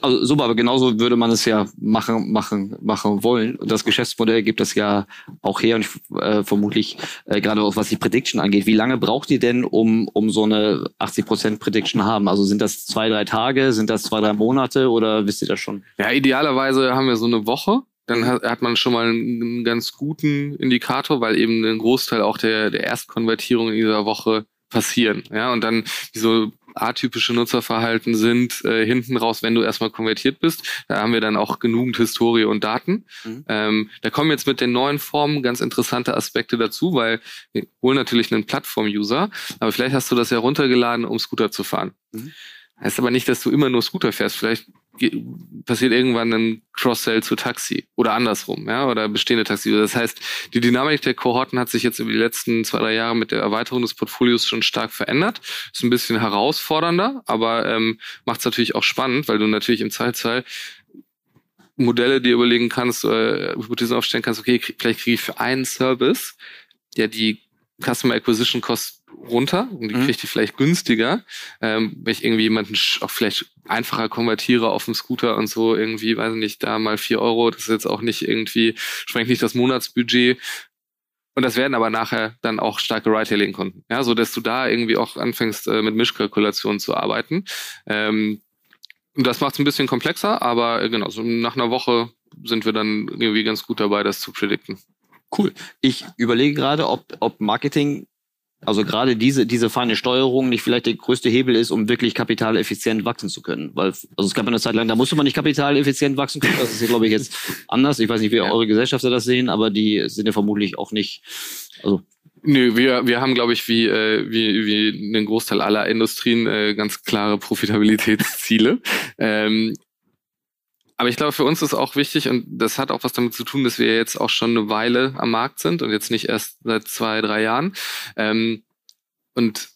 also, so, aber genauso würde man es ja machen, machen, machen wollen. Und das Geschäftsmodell gibt es ja auch her und ich, äh, vermutlich äh, gerade auch was die Prediction angeht. Wie lange braucht ihr denn, um, um so eine 80% Prediction haben? Also sind das zwei, drei Tage, sind das zwei, drei Monate oder wisst ihr das schon? Ja, idealerweise haben wir so eine Woche dann hat, hat man schon mal einen, ganz guten Indikator, weil eben ein Großteil auch der, der Erstkonvertierung in dieser Woche passieren. Ja, und dann so atypische Nutzerverhalten sind äh, hinten raus, wenn du erstmal konvertiert bist. Da haben wir dann auch genügend Historie und Daten. Mhm. Ähm, da kommen jetzt mit den neuen Formen ganz interessante Aspekte dazu, weil wir holen natürlich einen Plattform-User, aber vielleicht hast du das ja runtergeladen, um Scooter zu fahren. Mhm. Heißt aber nicht, dass du immer nur Scooter fährst. Vielleicht passiert irgendwann ein Cross-Sell zu Taxi oder andersrum, ja, oder bestehende Taxi. Das heißt, die Dynamik der Kohorten hat sich jetzt über die letzten zwei, drei Jahre mit der Erweiterung des Portfolios schon stark verändert. Ist ein bisschen herausfordernder, aber ähm, macht es natürlich auch spannend, weil du natürlich im Zeitzahl Modelle dir überlegen kannst, äh, Hypothesen aufstellen kannst, okay, vielleicht kriege ich für einen Service, der die Customer Acquisition Cost runter und die mhm. kriege ich vielleicht günstiger, ähm, wenn ich irgendwie jemanden auch vielleicht einfacher konvertiere auf dem Scooter und so irgendwie, weiß nicht, da mal vier Euro, das ist jetzt auch nicht irgendwie, sprengt nicht das Monatsbudget. Und das werden aber nachher dann auch starke Retailing-Kunden. Ja, so dass du da irgendwie auch anfängst, äh, mit Mischkalkulationen zu arbeiten. Ähm, und das macht es ein bisschen komplexer, aber äh, genau, so nach einer Woche sind wir dann irgendwie ganz gut dabei, das zu predikten. Cool. Ich überlege gerade, ob, ob Marketing also gerade diese, diese feine Steuerung nicht vielleicht der größte Hebel ist, um wirklich kapitaleffizient wachsen zu können. Weil, also es gab eine Zeit lang, da musste man nicht kapitaleffizient wachsen können. Das ist ja, glaube ich, jetzt *laughs* anders. Ich weiß nicht, wie ja. eure Gesellschafter das sehen, aber die sind ja vermutlich auch nicht, also Nö, wir, wir haben, glaube ich, wie, äh, wie, wie einen Großteil aller Industrien äh, ganz klare Profitabilitätsziele. *laughs* ähm, aber ich glaube, für uns ist auch wichtig, und das hat auch was damit zu tun, dass wir jetzt auch schon eine Weile am Markt sind und jetzt nicht erst seit zwei, drei Jahren. Ähm, und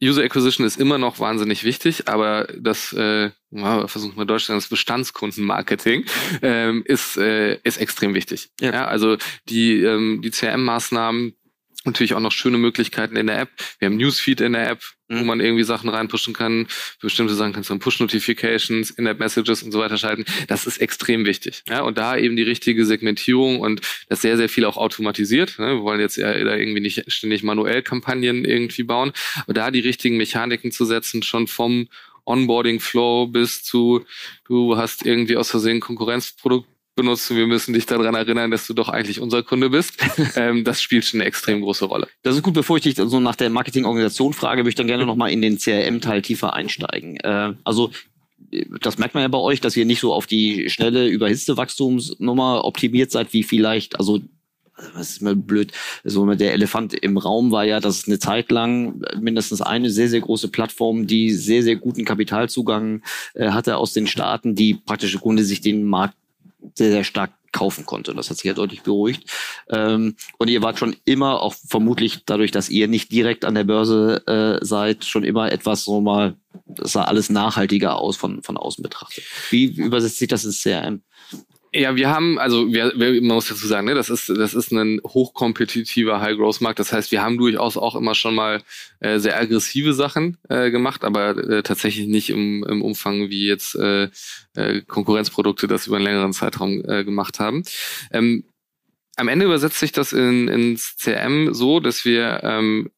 User Acquisition ist immer noch wahnsinnig wichtig, aber das äh, versuchen wir Deutschland das Bestandskundenmarketing ähm, ist äh, ist extrem wichtig. Ja. ja also die ähm, die CRM-Maßnahmen natürlich auch noch schöne Möglichkeiten in der App. Wir haben Newsfeed in der App, mhm. wo man irgendwie Sachen reinpushen kann. Für bestimmte Sachen kannst du dann Push-Notifications, In-App-Messages und so weiter schalten. Das ist extrem wichtig. Ja, und da eben die richtige Segmentierung und das sehr, sehr viel auch automatisiert. Ne? Wir wollen jetzt ja da irgendwie nicht ständig manuell Kampagnen irgendwie bauen. Aber da die richtigen Mechaniken zu setzen, schon vom Onboarding-Flow bis zu, du hast irgendwie aus Versehen Konkurrenzprodukt benutzen. Wir müssen dich daran erinnern, dass du doch eigentlich unser Kunde bist. *laughs* ähm, das spielt schon eine extrem große Rolle. Das ist gut. Bevor ich dich so nach der Marketingorganisation frage, würde ich dann gerne nochmal in den CRM-Teil tiefer einsteigen. Äh, also das merkt man ja bei euch, dass ihr nicht so auf die schnelle, überhitzte Wachstumsnummer optimiert seid, wie vielleicht, also was ist mir blöd, so der Elefant im Raum war ja, dass eine Zeit lang mindestens eine sehr, sehr große Plattform, die sehr, sehr guten Kapitalzugang äh, hatte aus den Staaten, die praktische Kunde sich den Markt sehr, sehr stark kaufen konnte. Das hat sich ja deutlich beruhigt. Ähm, und ihr wart schon immer, auch vermutlich dadurch, dass ihr nicht direkt an der Börse äh, seid, schon immer etwas so mal, das sah alles nachhaltiger aus von, von außen betrachtet. Wie übersetzt sich das ins CRM? Ja, wir haben, also wir, wir, man muss dazu sagen, ne, das ist das ist ein hochkompetitiver High-Growth-Markt. Das heißt, wir haben durchaus auch immer schon mal äh, sehr aggressive Sachen äh, gemacht, aber äh, tatsächlich nicht im, im Umfang wie jetzt äh, äh, Konkurrenzprodukte das über einen längeren Zeitraum äh, gemacht haben. Ähm, am Ende übersetzt sich das in, ins CRM so, dass wir ähm,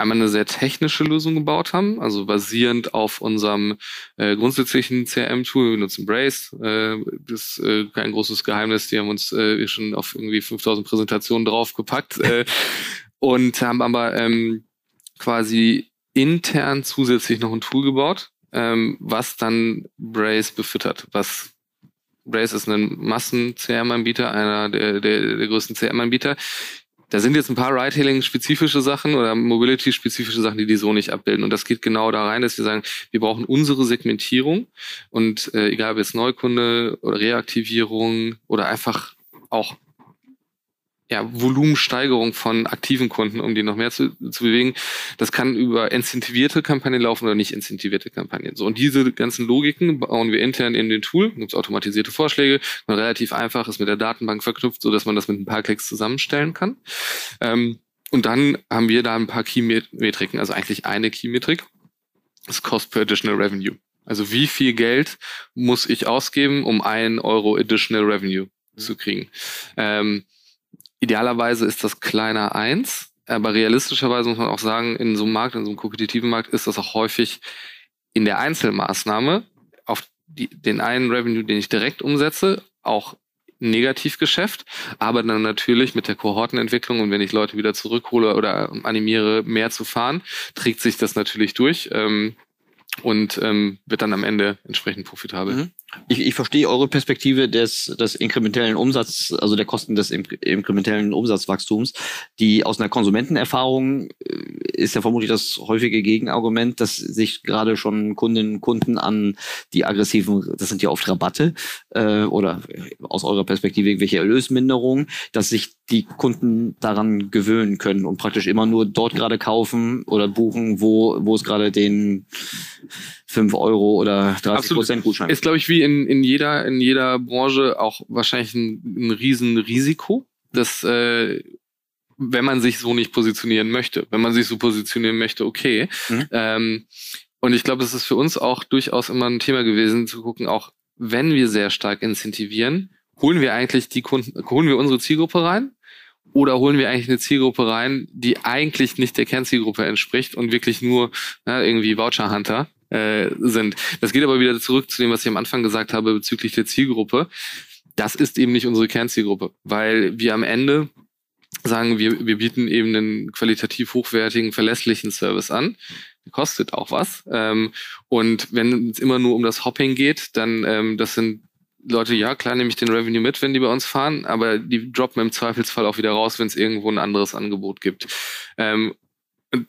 einmal eine sehr technische Lösung gebaut haben, also basierend auf unserem äh, grundsätzlichen CRM-Tool. Wir nutzen Brace. Äh, das ist äh, kein großes Geheimnis. Die haben uns äh, schon auf irgendwie 5000 Präsentationen draufgepackt äh, *laughs* und haben aber ähm, quasi intern zusätzlich noch ein Tool gebaut, ähm, was dann Brace befüttert, was Brace ist ein Massen-CRM-Anbieter, einer der, der, der größten CRM-Anbieter, da sind jetzt ein paar Ride-Hailing-spezifische Sachen oder Mobility-spezifische Sachen, die die so nicht abbilden. Und das geht genau da rein, dass wir sagen, wir brauchen unsere Segmentierung und äh, egal ob jetzt Neukunde oder Reaktivierung oder einfach auch ja, Volumensteigerung von aktiven Kunden, um die noch mehr zu, zu bewegen. Das kann über incentivierte Kampagnen laufen oder nicht incentivierte Kampagnen. So, und diese ganzen Logiken bauen wir intern in den Tool. Gibt automatisierte Vorschläge, relativ einfach, ist mit der Datenbank verknüpft, so dass man das mit ein paar Klicks zusammenstellen kann. Ähm, und dann haben wir da ein paar Key-Metriken, also eigentlich eine Key-Metrik. Das Cost per Additional Revenue. Also wie viel Geld muss ich ausgeben, um ein Euro Additional Revenue zu kriegen? Ähm, Idealerweise ist das kleiner eins, aber realistischerweise muss man auch sagen, in so einem Markt, in so einem kompetitiven Markt ist das auch häufig in der Einzelmaßnahme auf die, den einen Revenue, den ich direkt umsetze, auch Negativgeschäft, aber dann natürlich mit der Kohortenentwicklung und wenn ich Leute wieder zurückhole oder animiere, mehr zu fahren, trägt sich das natürlich durch ähm, und ähm, wird dann am Ende entsprechend profitabel. Mhm ich, ich verstehe eure Perspektive des, des inkrementellen Umsatz, also der Kosten des inkrementellen Umsatzwachstums. Die aus einer Konsumentenerfahrung äh, ist ja vermutlich das häufige Gegenargument, dass sich gerade schon Kundinnen und Kunden an die aggressiven, das sind ja oft Rabatte äh, oder aus eurer Perspektive irgendwelche Erlösminderungen, dass sich die Kunden daran gewöhnen können und praktisch immer nur dort gerade kaufen oder buchen, wo, wo es gerade den 5 Euro oder 30 Prozent Gutschein Ist, glaube ich, wie in, in, jeder, in jeder Branche auch wahrscheinlich ein, ein Riesenrisiko, dass äh, wenn man sich so nicht positionieren möchte. Wenn man sich so positionieren möchte, okay. Mhm. Ähm, und ich glaube, es ist für uns auch durchaus immer ein Thema gewesen, zu gucken, auch wenn wir sehr stark incentivieren, holen wir eigentlich die Kunden, holen wir unsere Zielgruppe rein? Oder holen wir eigentlich eine Zielgruppe rein, die eigentlich nicht der Kernzielgruppe entspricht und wirklich nur na, irgendwie Voucher Hunter äh, sind. Das geht aber wieder zurück zu dem, was ich am Anfang gesagt habe bezüglich der Zielgruppe. Das ist eben nicht unsere Kernzielgruppe, weil wir am Ende sagen, wir, wir bieten eben einen qualitativ hochwertigen, verlässlichen Service an. Kostet auch was. Ähm, und wenn es immer nur um das Hopping geht, dann ähm, das sind Leute, ja, klar nehme ich den Revenue mit, wenn die bei uns fahren, aber die droppen im Zweifelsfall auch wieder raus, wenn es irgendwo ein anderes Angebot gibt. Ähm,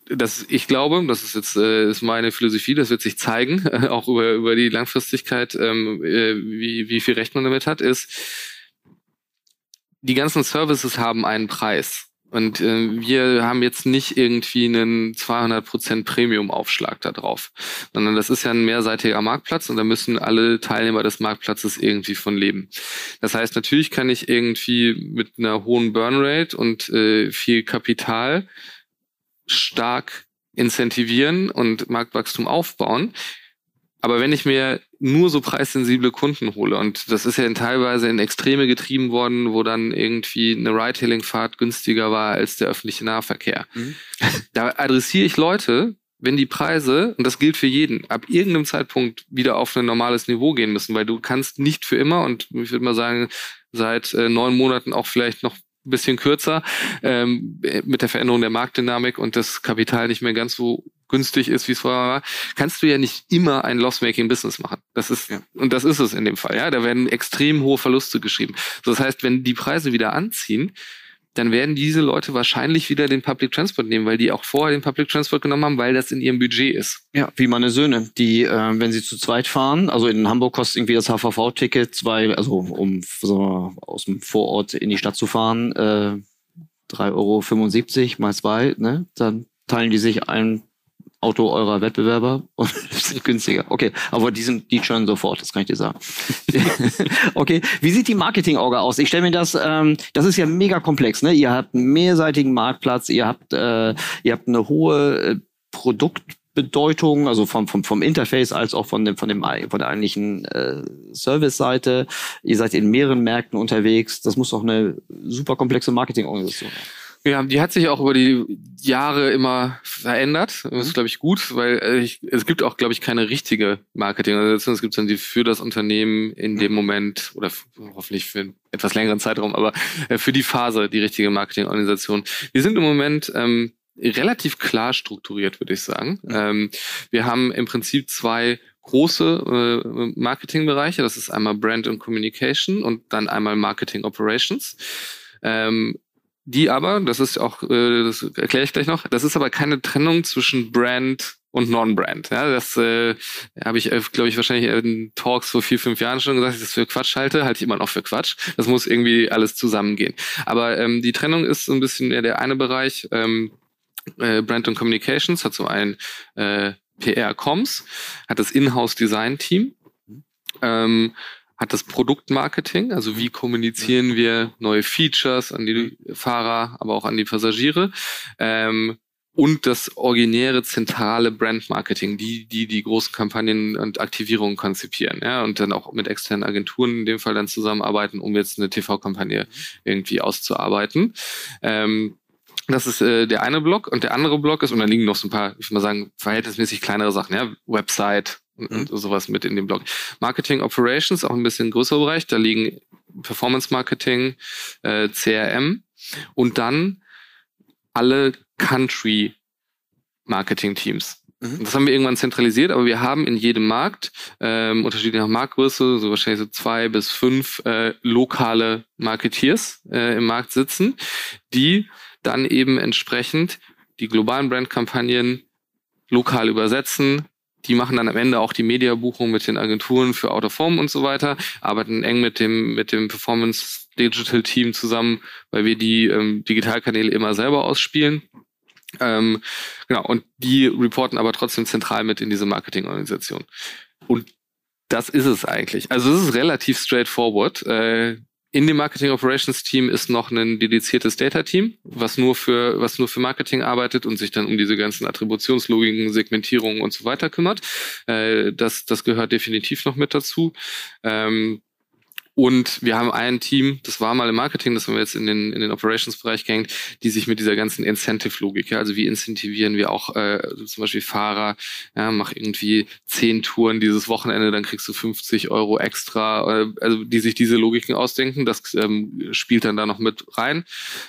das, ich glaube, das ist jetzt äh, ist meine Philosophie, das wird sich zeigen, äh, *laughs* auch über, über die Langfristigkeit, ähm, äh, wie, wie viel Recht man damit hat, ist, die ganzen Services haben einen Preis. Und äh, wir haben jetzt nicht irgendwie einen 200% Premium-Aufschlag da drauf, sondern das ist ja ein mehrseitiger Marktplatz und da müssen alle Teilnehmer des Marktplatzes irgendwie von leben. Das heißt, natürlich kann ich irgendwie mit einer hohen Burnrate und äh, viel Kapital stark incentivieren und Marktwachstum aufbauen. Aber wenn ich mir nur so preissensible Kunden hole, und das ist ja in teilweise in Extreme getrieben worden, wo dann irgendwie eine Ride-Hailing-Fahrt günstiger war als der öffentliche Nahverkehr. Mhm. *laughs* Da adressiere ich Leute, wenn die Preise, und das gilt für jeden, ab irgendeinem Zeitpunkt wieder auf ein normales Niveau gehen müssen, weil du kannst nicht für immer, und ich würde mal sagen, seit äh, neun Monaten auch vielleicht noch bisschen kürzer, ähm, mit der Veränderung der Marktdynamik und das Kapital nicht mehr ganz so günstig ist, wie es vorher war, kannst du ja nicht immer ein Loss-Making-Business machen. Das ist, ja. und das ist es in dem Fall, ja. Da werden extrem hohe Verluste geschrieben. Das heißt, wenn die Preise wieder anziehen, dann werden diese Leute wahrscheinlich wieder den Public Transport nehmen, weil die auch vorher den Public Transport genommen haben, weil das in ihrem Budget ist. Ja, wie meine Söhne, die, äh, wenn sie zu zweit fahren, also in Hamburg kostet irgendwie das HVV-Ticket zwei, also um so, aus dem Vorort in die Stadt zu fahren, äh, 3,75 Euro mal zwei, ne? Dann teilen die sich ein Auto eurer Wettbewerber und *laughs* günstiger. Okay, aber die sind die schon sofort, das kann ich dir sagen. *laughs* okay, wie sieht die Marketing-Orga aus? Ich stelle mir das, ähm, das ist ja mega komplex, ne? Ihr habt einen mehrseitigen Marktplatz, ihr habt, äh, ihr habt eine hohe äh, Produktbedeutung, also vom, vom, vom Interface als auch von dem, von dem, von der eigentlichen äh, Service-Seite. Ihr seid in mehreren Märkten unterwegs. Das muss doch eine super komplexe Marketingorganisation sein. Ja, die hat sich auch über die Jahre immer verändert. Das ist, mhm. glaube ich, gut, weil äh, ich, es gibt auch, glaube ich, keine richtige Marketing-Organisation. Es gibt dann die für das Unternehmen in dem Moment oder hoffentlich für einen etwas längeren Zeitraum, aber äh, für die Phase die richtige Marketing-Organisation. Wir sind im Moment ähm, relativ klar strukturiert, würde ich sagen. Mhm. Ähm, wir haben im Prinzip zwei große äh, Marketingbereiche. Das ist einmal Brand und Communication und dann einmal Marketing Operations. Ähm, die aber, das ist auch, äh, das erkläre ich gleich noch, das ist aber keine Trennung zwischen Brand und Non-Brand. Ja, das äh, habe ich, äh, glaube ich, wahrscheinlich in Talks vor vier, fünf Jahren schon gesagt, dass ich das für Quatsch halte, halte ich immer noch für Quatsch. Das muss irgendwie alles zusammengehen. Aber ähm, die Trennung ist so ein bisschen eher der eine Bereich, ähm, äh, Brand und Communications hat so ein äh, PR-Coms, hat das Inhouse-Design-Team. Ähm, hat das Produktmarketing, also wie kommunizieren wir neue Features an die Fahrer, aber auch an die Passagiere. Ähm, und das originäre zentrale Brandmarketing, die, die die großen Kampagnen und Aktivierungen konzipieren, ja, und dann auch mit externen Agenturen in dem Fall dann zusammenarbeiten, um jetzt eine TV-Kampagne irgendwie auszuarbeiten. Ähm, das ist äh, der eine Block und der andere Block ist, und da liegen noch so ein paar, ich würde mal sagen, verhältnismäßig kleinere Sachen, ja, Website, und, mhm. sowas mit in dem Blog. Marketing Operations, auch ein bisschen größerer Bereich, da liegen Performance Marketing, äh, CRM und dann alle Country Marketing Teams. Mhm. Das haben wir irgendwann zentralisiert, aber wir haben in jedem Markt, ähm, unterschiedlich nach Marktgröße, so wahrscheinlich so zwei bis fünf äh, lokale Marketeers äh, im Markt sitzen, die dann eben entsprechend die globalen Brandkampagnen lokal übersetzen, die machen dann am Ende auch die Mediabuchung mit den Agenturen für Out of und so weiter, arbeiten eng mit dem, mit dem Performance Digital Team zusammen, weil wir die ähm, Digitalkanäle immer selber ausspielen. Ähm, genau, und die reporten aber trotzdem zentral mit in diese Marketingorganisation. Und das ist es eigentlich. Also es ist relativ straightforward. Äh, in dem Marketing Operations Team ist noch ein dediziertes Data Team, was nur für, was nur für Marketing arbeitet und sich dann um diese ganzen Attributionslogiken, Segmentierungen und so weiter kümmert. Äh, das, das gehört definitiv noch mit dazu. Ähm, und wir haben ein Team, das war mal im Marketing, das haben wir jetzt in den, in den Operations-Bereich gehängt, die sich mit dieser ganzen Incentive-Logik, ja, also wie incentivieren wir auch äh, zum Beispiel Fahrer, ja, mach irgendwie zehn Touren dieses Wochenende, dann kriegst du 50 Euro extra, äh, also die sich diese Logiken ausdenken, das ähm, spielt dann da noch mit rein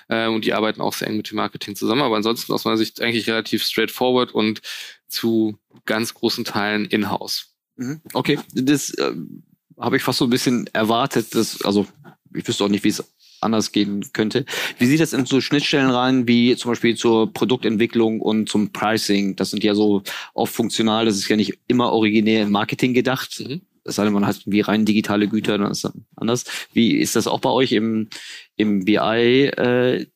äh, und die arbeiten auch sehr eng mit dem Marketing zusammen, aber ansonsten aus meiner Sicht eigentlich relativ straightforward und zu ganz großen Teilen in-house. Mhm. Okay, das äh, habe ich fast so ein bisschen erwartet, dass, also ich wüsste auch nicht, wie es anders gehen könnte. Wie sieht das in so Schnittstellen rein, wie zum Beispiel zur Produktentwicklung und zum Pricing? Das sind ja so oft funktional, das ist ja nicht immer originär im Marketing gedacht. Mhm. Es sei denn, man hat wie rein digitale Güter, dann ist das anders. Wie ist das auch bei euch im, im BI, äh,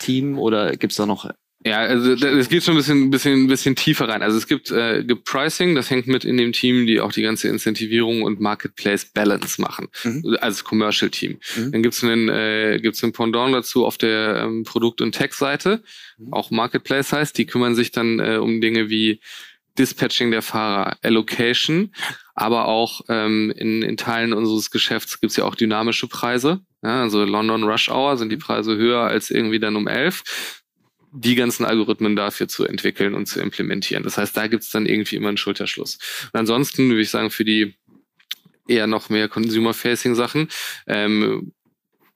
Team oder gibt es da noch ja, also es geht schon ein bisschen, bisschen, bisschen tiefer rein. Also es gibt, äh, gibt Pricing, das hängt mit in dem Team, die auch die ganze Incentivierung und Marketplace Balance machen, mhm. als Commercial Team. Mhm. Dann gibt's einen, äh, gibt's einen Pendant dazu auf der ähm, Produkt- und Tech-Seite, mhm. auch Marketplace heißt, die kümmern sich dann äh, um Dinge wie Dispatching der Fahrer, Allocation, aber auch ähm, in, in Teilen unseres Geschäfts gibt's ja auch dynamische Preise. Ja, also London Rush Hour sind die Preise höher als irgendwie dann um elf die ganzen Algorithmen dafür zu entwickeln und zu implementieren. Das heißt, da gibt's dann irgendwie immer einen Schulterschluss. Und ansonsten würde ich sagen, für die eher noch mehr Consumer-Facing-Sachen ähm,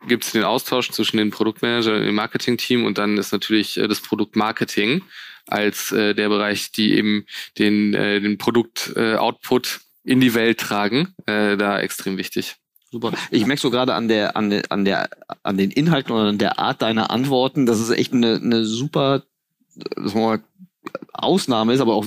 gibt es den Austausch zwischen den Produktmanager und dem Marketing-Team und dann ist natürlich äh, das Produktmarketing als äh, der Bereich, die eben den, äh, den Produkt-Output äh, in die Welt tragen, äh, da extrem wichtig. Super. Ich merke so gerade an der, an der, an der, an den Inhalten oder an der Art deiner Antworten, dass es echt eine, eine super, wir mal, Ausnahme ist, aber auch,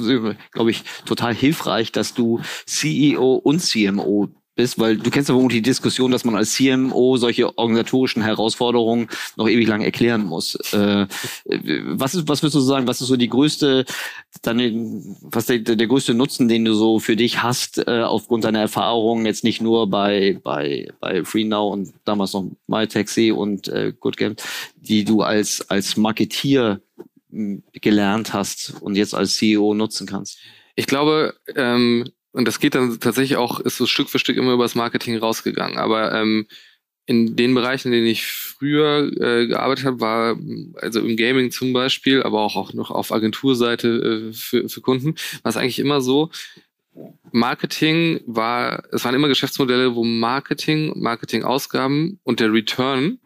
glaube ich, total hilfreich, dass du CEO und CMO bist, weil du kennst ja wohl die Diskussion, dass man als CMO solche organisatorischen Herausforderungen noch ewig lang erklären muss. Äh, was ist, was würdest du sagen, was ist so die größte, deine, was der, der größte Nutzen, den du so für dich hast, äh, aufgrund deiner Erfahrungen, jetzt nicht nur bei, bei, bei FreeNow und damals noch MyTaxi und äh, GoodGame, die du als, als Marketier hm, gelernt hast und jetzt als CEO nutzen kannst? Ich glaube, ähm, und das geht dann tatsächlich auch, ist so Stück für Stück immer über das Marketing rausgegangen. Aber ähm, in den Bereichen, in denen ich früher äh, gearbeitet habe, war also im Gaming zum Beispiel, aber auch, auch noch auf Agenturseite äh, für, für Kunden, war es eigentlich immer so, Marketing war, es waren immer Geschäftsmodelle, wo Marketing, Marketingausgaben und der Return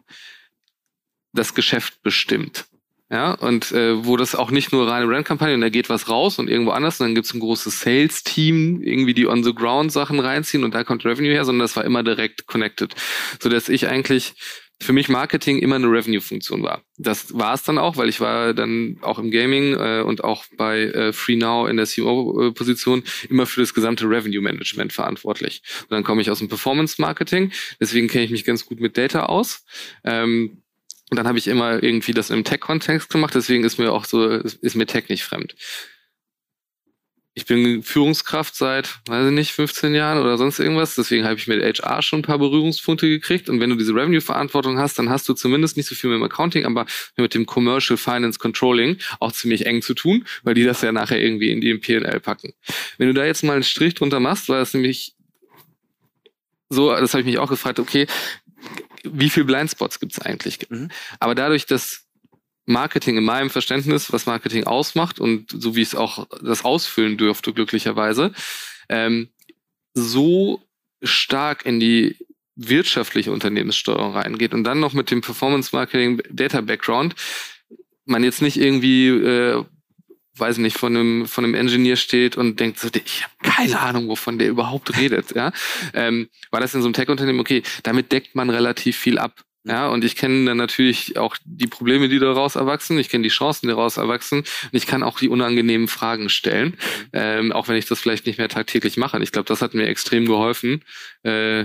das Geschäft bestimmt. Ja, und äh, wo das auch nicht nur reine Brandkampagne und da geht was raus und irgendwo anders, und dann gibt's ein großes Sales-Team, irgendwie die on-the-ground-Sachen reinziehen und da kommt Revenue her, sondern das war immer direkt connected. So dass ich eigentlich für mich Marketing immer eine Revenue-Funktion war. Das war es dann auch, weil ich war dann auch im Gaming äh, und auch bei äh, FreeNow in der CMO-Position immer für das gesamte Revenue-Management verantwortlich. Und dann komme ich aus dem Performance-Marketing, deswegen kenne ich mich ganz gut mit Data aus. Ähm, und dann habe ich immer irgendwie das im Tech-Kontext gemacht, deswegen ist mir auch so, ist mir Tech nicht fremd. Ich bin Führungskraft seit, weiß ich nicht, 15 Jahren oder sonst irgendwas. Deswegen habe ich mit HR schon ein paar Berührungspunkte gekriegt. Und wenn du diese Revenue-Verantwortung hast, dann hast du zumindest nicht so viel mit dem Accounting, aber mit dem Commercial Finance Controlling auch ziemlich eng zu tun, weil die das ja nachher irgendwie in die P&L packen. Wenn du da jetzt mal einen Strich drunter machst, war das nämlich so, das habe ich mich auch gefragt, okay, wie viel Blindspots gibt es eigentlich? Mhm. Aber dadurch, dass Marketing in meinem Verständnis, was Marketing ausmacht und so wie es auch das ausfüllen dürfte, glücklicherweise, ähm, so stark in die wirtschaftliche Unternehmenssteuerung reingeht und dann noch mit dem Performance Marketing Data Background, man jetzt nicht irgendwie äh, weiß nicht, von einem, von einem Engineer steht und denkt so, ich habe keine Ahnung, wovon der überhaupt redet, ja. Ähm, war das in so einem Tech-Unternehmen, okay, damit deckt man relativ viel ab. Ja, und ich kenne dann natürlich auch die Probleme, die daraus erwachsen. Ich kenne die Chancen, die daraus erwachsen. Und ich kann auch die unangenehmen Fragen stellen, ähm, auch wenn ich das vielleicht nicht mehr tagtäglich mache. Und ich glaube, das hat mir extrem geholfen, äh,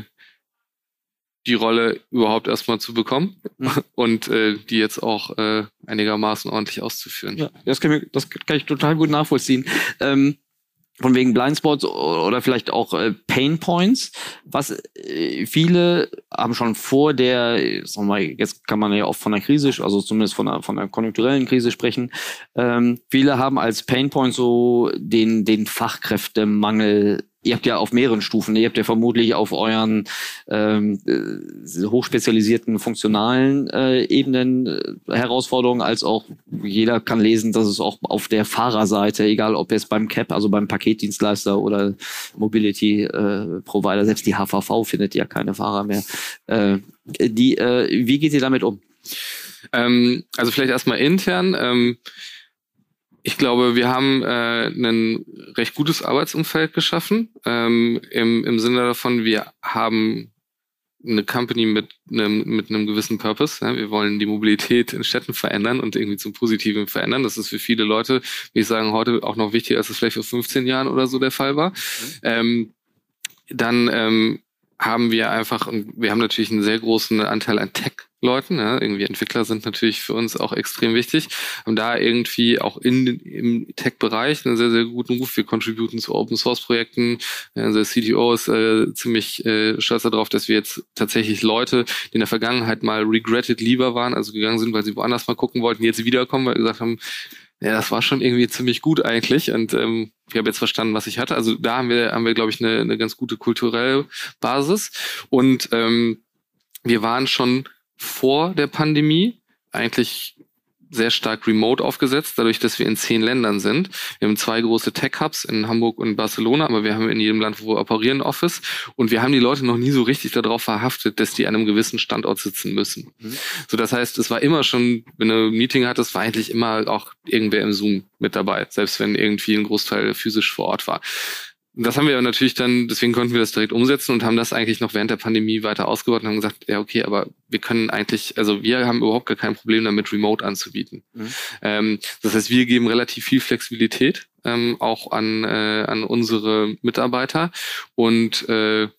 die Rolle überhaupt erstmal zu bekommen mhm. *laughs* und äh, die jetzt auch äh, einigermaßen ordentlich auszuführen. Ja, das kann, ich, das kann ich total gut nachvollziehen. Ähm, von wegen Blindspots oder vielleicht auch äh, Pain Points, was äh, viele haben schon vor der, sagen wir mal, jetzt kann man ja oft von einer Krise, also zumindest von einer, von einer konjunkturellen Krise sprechen, ähm, viele haben als Pain Point so den, den Fachkräftemangel ihr habt ja auf mehreren Stufen, ihr habt ja vermutlich auf euren ähm, äh, hochspezialisierten funktionalen äh, Ebenen äh, Herausforderungen, als auch jeder kann lesen, dass es auch auf der Fahrerseite, egal ob jetzt beim CAP, also beim Paketdienstleister oder Mobility äh, Provider, selbst die HVV findet ja keine Fahrer mehr. Äh, die, äh, wie geht ihr damit um? Ähm, also vielleicht erstmal intern. Ähm, ich glaube, wir haben äh, ein recht gutes Arbeitsumfeld geschaffen. Ähm, im, Im Sinne davon, wir haben eine Company mit einem, mit einem gewissen Purpose. Ja. Wir wollen die Mobilität in Städten verändern und irgendwie zum Positiven verändern. Das ist für viele Leute, wie ich sagen, heute auch noch wichtiger, als es vielleicht vor 15 Jahren oder so der Fall war. Mhm. Ähm, dann ähm, haben wir einfach, wir haben natürlich einen sehr großen Anteil an Tech Leuten. Ja. Irgendwie Entwickler sind natürlich für uns auch extrem wichtig. Haben da irgendwie auch in, im Tech-Bereich einen sehr, sehr guten Ruf. Wir contributen zu Open-Source-Projekten. Unser CTO ist äh, ziemlich äh, stolz darauf, dass wir jetzt tatsächlich Leute, die in der Vergangenheit mal regretted lieber waren, also gegangen sind, weil sie woanders mal gucken wollten, jetzt wiederkommen, weil wir gesagt haben, ja, das war schon irgendwie ziemlich gut eigentlich und ähm, ich habe jetzt verstanden, was ich hatte. Also da haben wir, haben wir, glaube ich, eine, eine ganz gute kulturelle Basis und ähm, wir waren schon vor der Pandemie eigentlich sehr stark remote aufgesetzt, dadurch, dass wir in zehn Ländern sind. Wir haben zwei große Tech-Hubs in Hamburg und Barcelona, aber wir haben in jedem Land, wo wir operieren, Office. Und wir haben die Leute noch nie so richtig darauf verhaftet, dass die an einem gewissen Standort sitzen müssen. Mhm. So, das heißt, es war immer schon, wenn du ein Meeting hattest, war eigentlich immer auch irgendwer im Zoom mit dabei, selbst wenn irgendwie ein Großteil physisch vor Ort war das haben wir natürlich dann, deswegen konnten wir das direkt umsetzen und haben das eigentlich noch während der Pandemie weiter ausgebaut und haben gesagt, ja, okay, aber wir können eigentlich, also wir haben überhaupt gar kein Problem damit, Remote anzubieten. Mhm. Ähm, das heißt, wir geben relativ viel Flexibilität ähm, auch an, äh, an unsere Mitarbeiter und äh,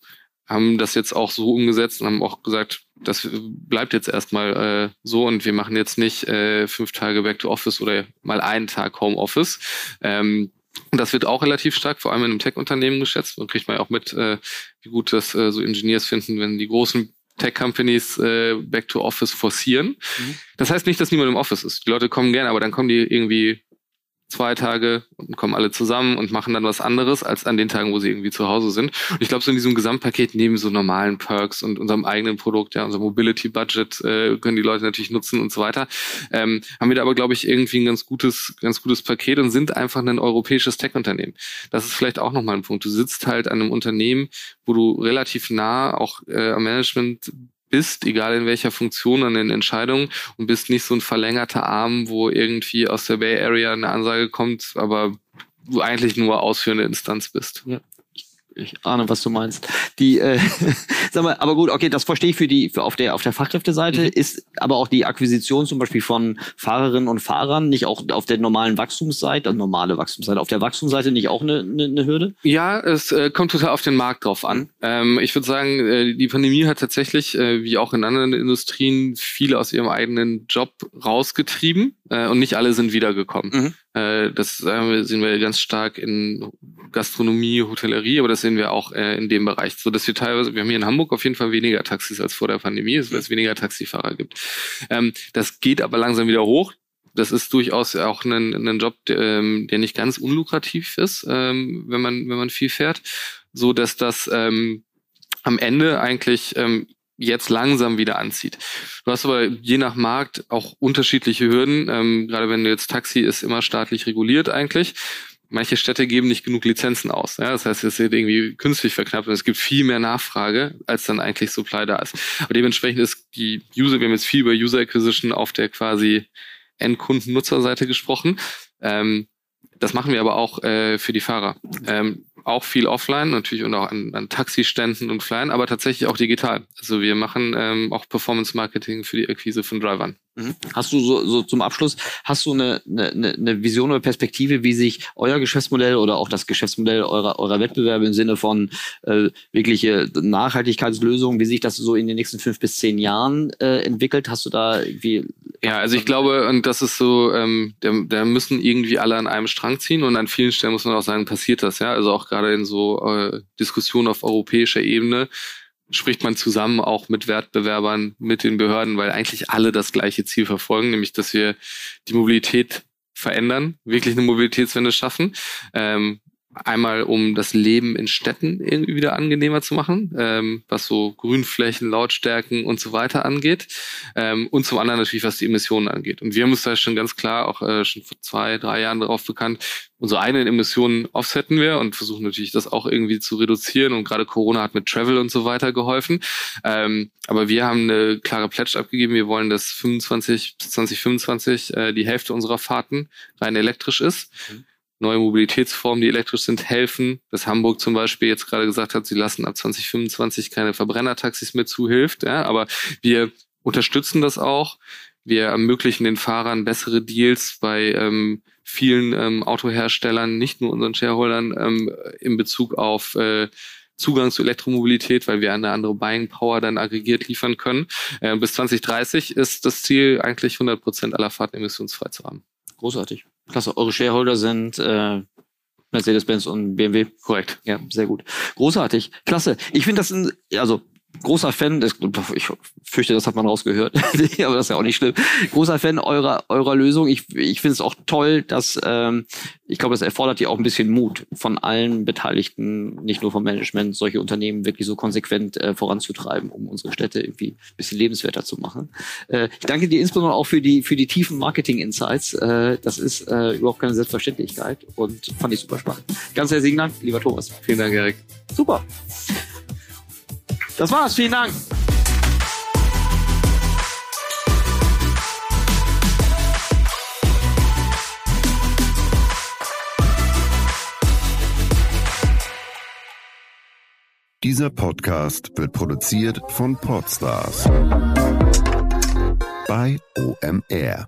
haben das jetzt auch so umgesetzt und haben auch gesagt, das bleibt jetzt erstmal äh, so und wir machen jetzt nicht äh, fünf Tage Back to Office oder mal einen Tag Home Office. Ähm, und das wird auch relativ stark, vor allem in einem Tech-Unternehmen geschätzt. Und kriegt man ja auch mit, äh, wie gut das äh, so Engineers finden, wenn die großen Tech-Companies äh, Back to Office forcieren. Mhm. Das heißt nicht, dass niemand im Office ist. Die Leute kommen gerne, aber dann kommen die irgendwie zwei Tage und kommen alle zusammen und machen dann was anderes als an den Tagen, wo sie irgendwie zu Hause sind. Und ich glaube, so in diesem Gesamtpaket neben so normalen Perks und unserem eigenen Produkt, ja, unser Mobility Budget äh, können die Leute natürlich nutzen und so weiter, ähm, haben wir da aber, glaube ich, irgendwie ein ganz gutes, ganz gutes Paket und sind einfach ein europäisches Tech-Unternehmen. Das ist vielleicht auch nochmal ein Punkt. Du sitzt halt an einem Unternehmen, wo du relativ nah auch äh, am Management bist, egal in welcher Funktion an den Entscheidungen und bist nicht so ein verlängerter Arm, wo irgendwie aus der Bay Area eine Ansage kommt, aber du eigentlich nur ausführende Instanz bist. Ja ich ahne, was du meinst. Die, äh, *laughs* sag mal, aber gut, okay, das verstehe ich für die, für auf der auf der Fachkräfteseite mhm. ist aber auch die Akquisition zum Beispiel von Fahrerinnen und Fahrern nicht auch auf der normalen Wachstumsseite, also normale Wachstumsseite, auf der Wachstumsseite nicht auch eine, eine, eine Hürde? Ja, es äh, kommt total auf den Markt drauf an. Ähm, ich würde sagen, äh, die Pandemie hat tatsächlich, äh, wie auch in anderen Industrien, viele aus ihrem eigenen Job rausgetrieben äh, und nicht alle sind wiedergekommen. Mhm. Äh, das äh, sehen wir ganz stark in Gastronomie, Hotellerie, aber das sehen wir auch äh, in dem Bereich. So dass wir teilweise, wir haben hier in Hamburg auf jeden Fall weniger Taxis als vor der Pandemie, weil es weniger Taxifahrer gibt. Ähm, das geht aber langsam wieder hoch. Das ist durchaus auch ein, ein Job, der, ähm, der nicht ganz unlukrativ ist, ähm, wenn man wenn man viel fährt, so dass das ähm, am Ende eigentlich ähm, jetzt langsam wieder anzieht. Du hast aber je nach Markt auch unterschiedliche Hürden. Ähm, gerade wenn du jetzt Taxi ist immer staatlich reguliert eigentlich. Manche Städte geben nicht genug Lizenzen aus. Ja? Das heißt, es wird irgendwie künstlich verknappt und es gibt viel mehr Nachfrage, als dann eigentlich Supply da ist. Aber dementsprechend ist die User, wir haben jetzt viel über User Acquisition auf der quasi Endkunden-Nutzerseite gesprochen. Ähm, das machen wir aber auch äh, für die Fahrer. Ähm, auch viel offline natürlich und auch an, an Taxiständen und Flyen, aber tatsächlich auch digital. Also wir machen ähm, auch Performance Marketing für die Akquise von Drivern. Mhm. Hast du so, so zum Abschluss, hast du eine, eine, eine Vision oder Perspektive, wie sich euer Geschäftsmodell oder auch das Geschäftsmodell eurer, eurer Wettbewerbe im Sinne von äh, wirkliche Nachhaltigkeitslösungen, wie sich das so in den nächsten fünf bis zehn Jahren äh, entwickelt? Hast du da irgendwie ja, also ich glaube, und das ist so, ähm, da, da müssen irgendwie alle an einem Strang ziehen und an vielen Stellen muss man auch sagen, passiert das, ja. Also auch gerade in so äh, Diskussionen auf europäischer Ebene spricht man zusammen auch mit Wettbewerbern, mit den Behörden, weil eigentlich alle das gleiche Ziel verfolgen, nämlich dass wir die Mobilität verändern, wirklich eine Mobilitätswende schaffen. Ähm, Einmal, um das Leben in Städten irgendwie wieder angenehmer zu machen, ähm, was so Grünflächen, Lautstärken und so weiter angeht. Ähm, und zum anderen natürlich, was die Emissionen angeht. Und wir haben uns da schon ganz klar auch äh, schon vor zwei, drei Jahren darauf bekannt, unsere eigenen Emissionen offsetten wir und versuchen natürlich das auch irgendwie zu reduzieren. Und gerade Corona hat mit Travel und so weiter geholfen. Ähm, aber wir haben eine klare Pledge abgegeben. Wir wollen, dass 25 bis 2025 äh, die Hälfte unserer Fahrten rein elektrisch ist. Mhm neue Mobilitätsformen, die elektrisch sind, helfen. Dass Hamburg zum Beispiel jetzt gerade gesagt hat, sie lassen ab 2025 keine Verbrennertaxis mehr zu, hilft. Ja, aber wir unterstützen das auch. Wir ermöglichen den Fahrern bessere Deals bei ähm, vielen ähm, Autoherstellern, nicht nur unseren Shareholdern, ähm, in Bezug auf äh, Zugang zu Elektromobilität, weil wir eine andere Buying Power dann aggregiert liefern können. Äh, bis 2030 ist das Ziel eigentlich 100 Prozent aller Fahrten emissionsfrei zu haben. Großartig. Klasse. Eure Shareholder sind äh, Mercedes-Benz und BMW. Korrekt. Ja, sehr gut. Großartig. Klasse. Ich finde das ein, also großer Fan, das, ich fürchte, das hat man rausgehört, *laughs* aber das ist ja auch nicht schlimm. Großer Fan eurer, eurer Lösung. Ich, ich finde es auch toll, dass ähm, ich glaube, es erfordert ja auch ein bisschen Mut von allen Beteiligten, nicht nur vom Management, solche Unternehmen wirklich so konsequent äh, voranzutreiben, um unsere Städte irgendwie ein bisschen lebenswerter zu machen. Äh, ich danke dir insbesondere auch für die, für die tiefen Marketing-Insights. Äh, das ist äh, überhaupt keine Selbstverständlichkeit und fand ich super spannend. Ganz herzlichen Dank, lieber Thomas. Vielen Dank, Erik. Super. Das war's. Vielen Dank. Dieser Podcast wird produziert von Podstars bei OMR.